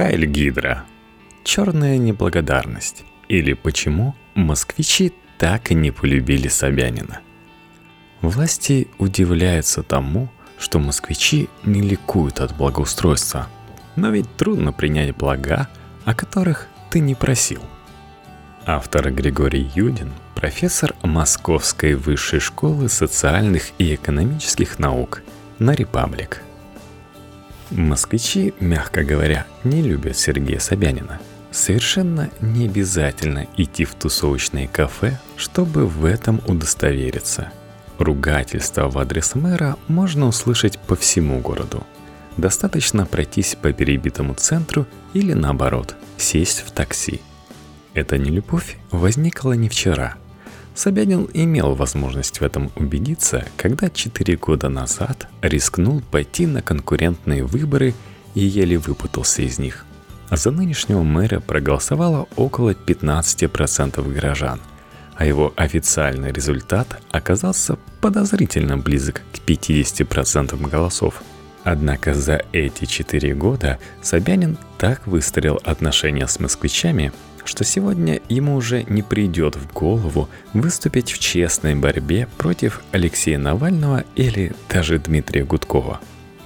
Хайль Гидра. Черная неблагодарность. Или почему москвичи так и не полюбили Собянина. Власти удивляются тому, что москвичи не ликуют от благоустройства. Но ведь трудно принять блага, о которых ты не просил. Автор Григорий Юдин, профессор Московской высшей школы социальных и экономических наук на Репаблик. Москвичи, мягко говоря, не любят Сергея Собянина – Совершенно не обязательно идти в тусовочные кафе, чтобы в этом удостовериться. Ругательство в адрес мэра можно услышать по всему городу. Достаточно пройтись по перебитому центру или наоборот, сесть в такси. Эта нелюбовь возникла не вчера. Собянин имел возможность в этом убедиться, когда 4 года назад рискнул пойти на конкурентные выборы и еле выпутался из них. За нынешнего мэра проголосовало около 15% горожан, а его официальный результат оказался подозрительно близок к 50% голосов. Однако за эти четыре года Собянин так выстроил отношения с москвичами, что сегодня ему уже не придет в голову выступить в честной борьбе против Алексея Навального или даже Дмитрия Гудкова.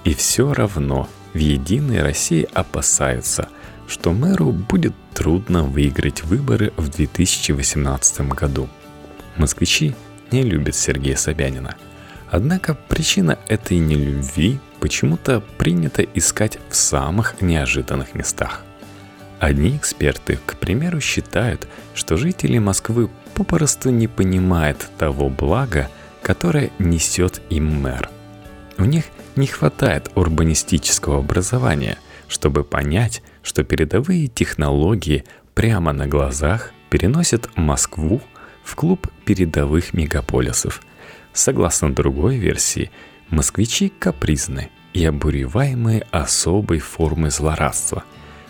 И все равно в «Единой России» опасаются – что мэру будет трудно выиграть выборы в 2018 году. Москвичи не любят Сергея Собянина. Однако причина этой нелюбви почему-то принято искать в самых неожиданных местах. Одни эксперты, к примеру, считают, что жители Москвы попросту не понимают того блага, которое несет им мэр. У них не хватает урбанистического образования, чтобы понять, что передовые технологии прямо на глазах переносят Москву в клуб передовых мегаполисов. Согласно другой версии, москвичи капризны и обуреваемые особой формой злорадства.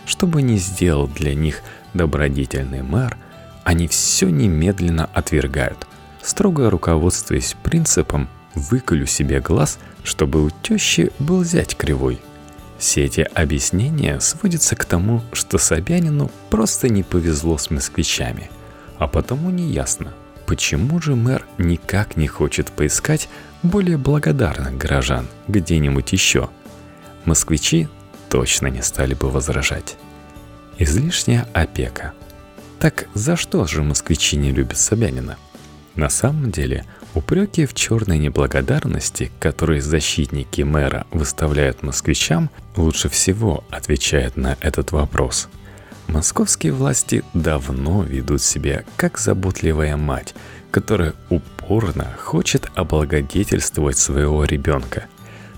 Что бы ни сделал для них добродетельный мэр, они все немедленно отвергают, строго руководствуясь принципом «выколю себе глаз, чтобы у тещи был зять кривой», все эти объяснения сводятся к тому, что Собянину просто не повезло с москвичами, а потому не ясно, почему же мэр никак не хочет поискать более благодарных горожан где-нибудь еще. Москвичи точно не стали бы возражать. Излишняя опека. Так за что же москвичи не любят Собянина? На самом деле Упреки в черной неблагодарности, которые защитники мэра выставляют москвичам, лучше всего отвечают на этот вопрос. Московские власти давно ведут себя как заботливая мать, которая упорно хочет облагодетельствовать своего ребенка.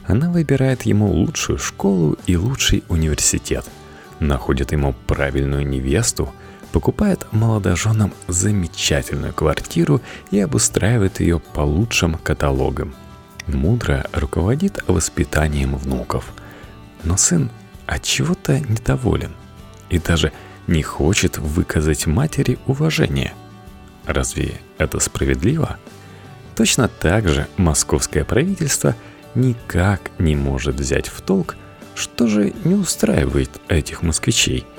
Она выбирает ему лучшую школу и лучший университет, находит ему правильную невесту – покупает молодоженам замечательную квартиру и обустраивает ее по лучшим каталогам. Мудро руководит воспитанием внуков. Но сын от чего-то недоволен и даже не хочет выказать матери уважение. Разве это справедливо? Точно так же московское правительство никак не может взять в толк, что же не устраивает этих москвичей –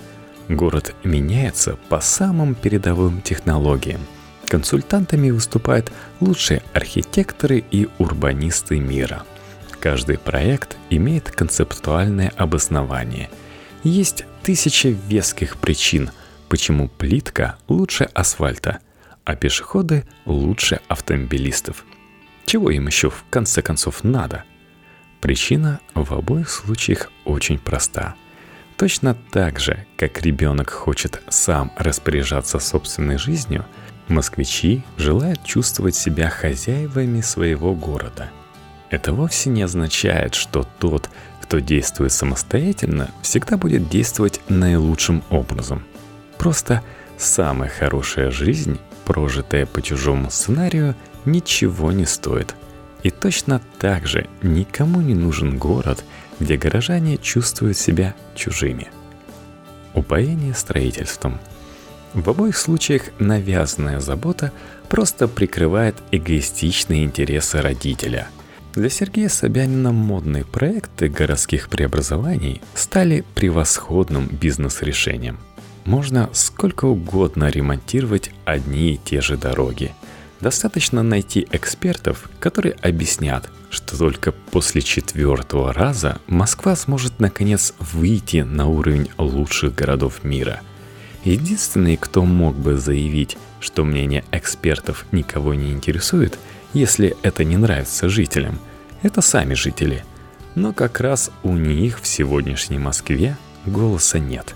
Город меняется по самым передовым технологиям. Консультантами выступают лучшие архитекторы и урбанисты мира. Каждый проект имеет концептуальное обоснование. Есть тысячи веских причин, почему плитка лучше асфальта, а пешеходы лучше автомобилистов. Чего им еще в конце концов надо? Причина в обоих случаях очень проста – Точно так же, как ребенок хочет сам распоряжаться собственной жизнью, москвичи желают чувствовать себя хозяевами своего города. Это вовсе не означает, что тот, кто действует самостоятельно, всегда будет действовать наилучшим образом. Просто самая хорошая жизнь, прожитая по чужому сценарию, ничего не стоит. И точно так же никому не нужен город – где горожане чувствуют себя чужими. Упоение строительством. В обоих случаях навязанная забота просто прикрывает эгоистичные интересы родителя. Для Сергея Собянина модные проекты городских преобразований стали превосходным бизнес-решением. Можно сколько угодно ремонтировать одни и те же дороги. Достаточно найти экспертов, которые объяснят, что только после четвертого раза Москва сможет наконец выйти на уровень лучших городов мира. Единственный, кто мог бы заявить, что мнение экспертов никого не интересует, если это не нравится жителям – это сами жители. Но как раз у них в сегодняшней Москве голоса нет.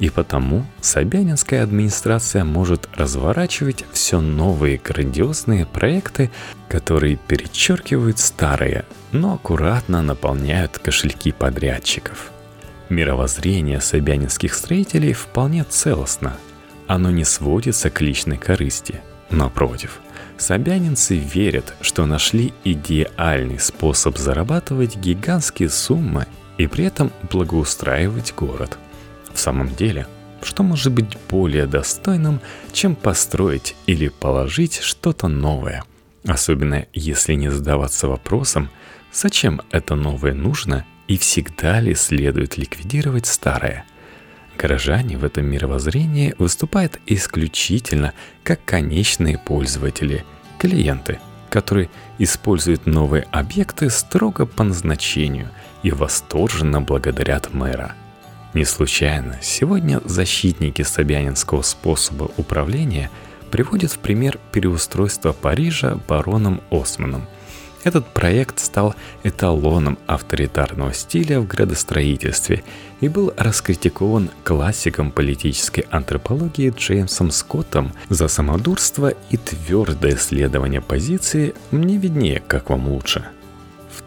И потому Собянинская администрация может разворачивать все новые грандиозные проекты, которые перечеркивают старые, но аккуратно наполняют кошельки подрядчиков. Мировоззрение собянинских строителей вполне целостно. Оно не сводится к личной корысти. Напротив – Собянинцы верят, что нашли идеальный способ зарабатывать гигантские суммы и при этом благоустраивать город. В самом деле, что может быть более достойным, чем построить или положить что-то новое? Особенно если не задаваться вопросом, зачем это новое нужно и всегда ли следует ликвидировать старое – Горожане в этом мировоззрении выступают исключительно как конечные пользователи, клиенты, которые используют новые объекты строго по назначению и восторженно благодарят мэра. Не случайно сегодня защитники собянинского способа управления приводят в пример переустройство Парижа бароном Османом – этот проект стал эталоном авторитарного стиля в градостроительстве и был раскритикован классиком политической антропологии Джеймсом Скоттом за самодурство и твердое следование позиции «мне виднее, как вам лучше».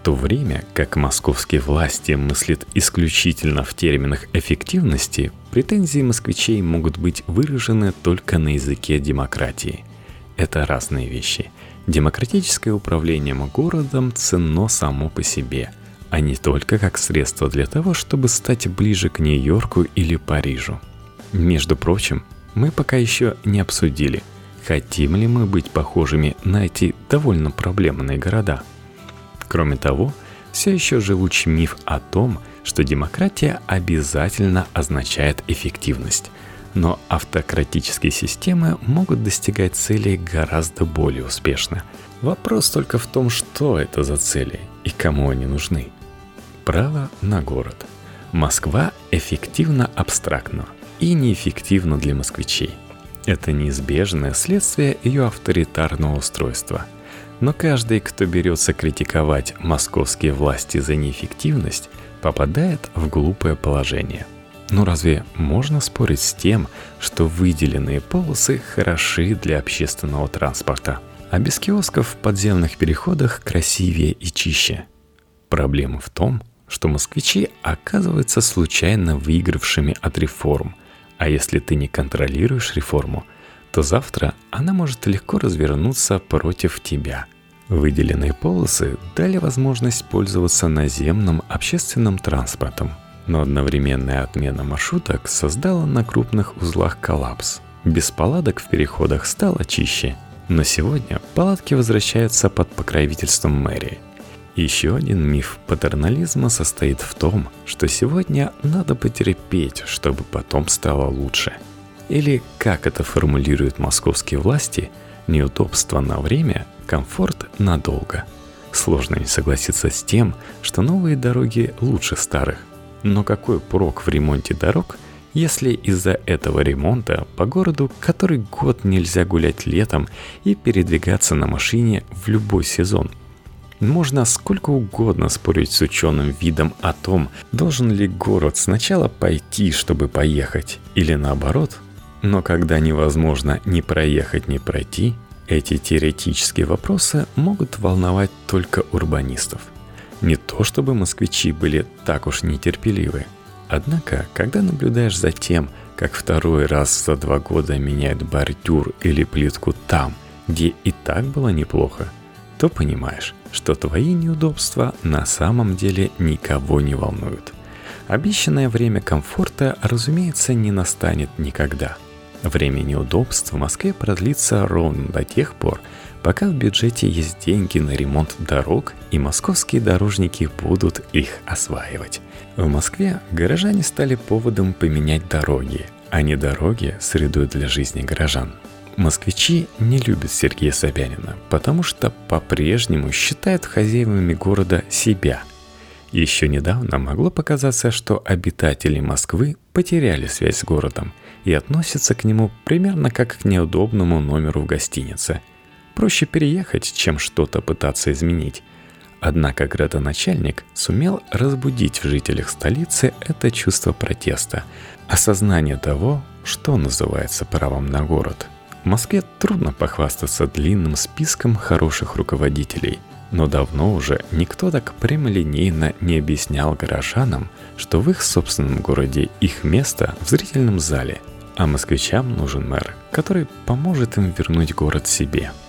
То время как московские власти мыслят исключительно в терминах эффективности, претензии москвичей могут быть выражены только на языке демократии. Это разные вещи – Демократическое управление городом ценно само по себе, а не только как средство для того, чтобы стать ближе к Нью-Йорку или Парижу. Между прочим, мы пока еще не обсудили, хотим ли мы быть похожими на эти довольно проблемные города. Кроме того, все еще живучий миф о том, что демократия обязательно означает эффективность – но автократические системы могут достигать целей гораздо более успешно. Вопрос только в том, что это за цели и кому они нужны. Право на город. Москва эффективно абстрактно и неэффективна для москвичей. Это неизбежное следствие ее авторитарного устройства. Но каждый, кто берется критиковать московские власти за неэффективность, попадает в глупое положение – но разве можно спорить с тем, что выделенные полосы хороши для общественного транспорта, а без киосков в подземных переходах красивее и чище? Проблема в том, что москвичи оказываются случайно выигравшими от реформ, а если ты не контролируешь реформу, то завтра она может легко развернуться против тебя. Выделенные полосы дали возможность пользоваться наземным общественным транспортом – но одновременная отмена маршруток создала на крупных узлах коллапс. Без палаток в переходах стало чище, но сегодня палатки возвращаются под покровительством мэрии. Еще один миф патернализма состоит в том, что сегодня надо потерпеть, чтобы потом стало лучше. Или, как это формулируют московские власти, неудобство на время, комфорт надолго. Сложно не согласиться с тем, что новые дороги лучше старых, но какой прок в ремонте дорог, если из-за этого ремонта по городу который год нельзя гулять летом и передвигаться на машине в любой сезон? Можно сколько угодно спорить с ученым видом о том, должен ли город сначала пойти, чтобы поехать, или наоборот. Но когда невозможно ни проехать, ни пройти, эти теоретические вопросы могут волновать только урбанистов. Не то чтобы москвичи были так уж нетерпеливы. Однако, когда наблюдаешь за тем, как второй раз за два года меняют бордюр или плитку там, где и так было неплохо, то понимаешь, что твои неудобства на самом деле никого не волнуют. Обещанное время комфорта, разумеется, не настанет никогда. Время неудобств в Москве продлится ровно до тех пор, пока в бюджете есть деньги на ремонт дорог и московские дорожники будут их осваивать. В Москве горожане стали поводом поменять дороги, а не дороги – средой для жизни горожан. Москвичи не любят Сергея Собянина, потому что по-прежнему считают хозяевами города себя – еще недавно могло показаться, что обитатели Москвы потеряли связь с городом и относятся к нему примерно как к неудобному номеру в гостинице. Проще переехать, чем что-то пытаться изменить. Однако градоначальник сумел разбудить в жителях столицы это чувство протеста, осознание того, что называется правом на город. В Москве трудно похвастаться длинным списком хороших руководителей – но давно уже никто так прямолинейно не объяснял горожанам, что в их собственном городе их место в зрительном зале, а москвичам нужен мэр, который поможет им вернуть город себе –